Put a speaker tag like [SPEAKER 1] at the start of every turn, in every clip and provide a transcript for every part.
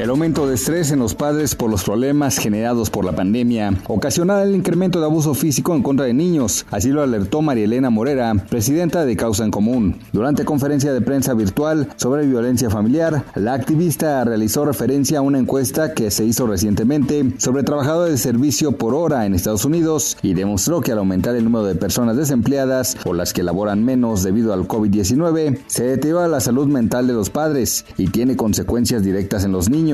[SPEAKER 1] El aumento de estrés en los padres por los problemas generados por la pandemia ocasionará el incremento de abuso físico en contra de niños, así lo alertó María Elena Morera, presidenta de Causa en Común. Durante conferencia de prensa virtual sobre violencia familiar, la activista realizó referencia a una encuesta que se hizo recientemente sobre trabajadores de servicio por hora en Estados Unidos y demostró que al aumentar el número de personas desempleadas o las que laboran menos debido al COVID-19, se deteriora la salud mental de los padres y tiene consecuencias directas en los niños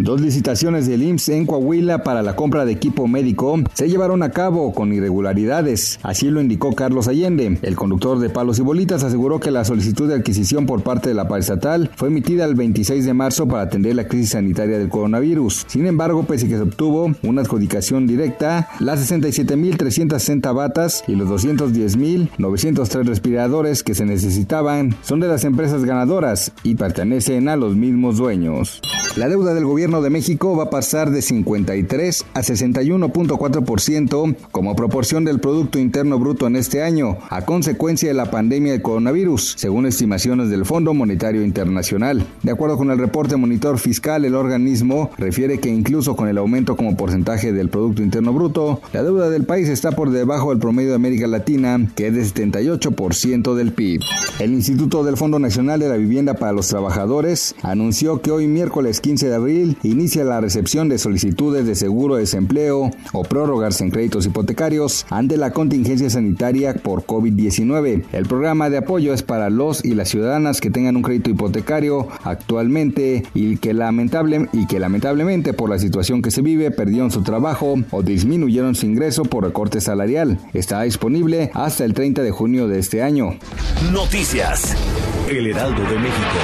[SPEAKER 1] Dos licitaciones del IMSS en Coahuila para la compra de equipo médico se llevaron a cabo con irregularidades. Así lo indicó Carlos Allende. El conductor de Palos y Bolitas aseguró que la solicitud de adquisición por parte de la estatal fue emitida el 26 de marzo para atender la crisis sanitaria del coronavirus. Sin embargo, pese a que se obtuvo una adjudicación directa, las 67.360 batas y los 210.903 respiradores que se necesitaban son de las empresas ganadoras y pertenecen a los mismos dueños. La deuda del gobierno de México va a pasar de 53 a 61.4% como proporción del Producto Interno Bruto en este año, a consecuencia de la pandemia de coronavirus, según estimaciones del Fondo Monetario Internacional. De acuerdo con el reporte Monitor Fiscal, el organismo refiere que incluso con el aumento como porcentaje del Producto Interno Bruto, la deuda del país está por debajo del promedio de América Latina, que es de 78% del PIB. El Instituto del Fondo Nacional de la Vivienda para los Trabajadores anunció que hoy miércoles 15 de abril inicia la recepción de solicitudes de seguro de desempleo o prórrogas en créditos hipotecarios ante la contingencia sanitaria por COVID-19. El programa de apoyo es para los y las ciudadanas que tengan un crédito hipotecario actualmente y que, lamentable, y que lamentablemente por la situación que se vive perdieron su trabajo o disminuyeron su ingreso por recorte salarial. Está disponible hasta el 30 de junio de este año.
[SPEAKER 2] Noticias. El Heraldo de México.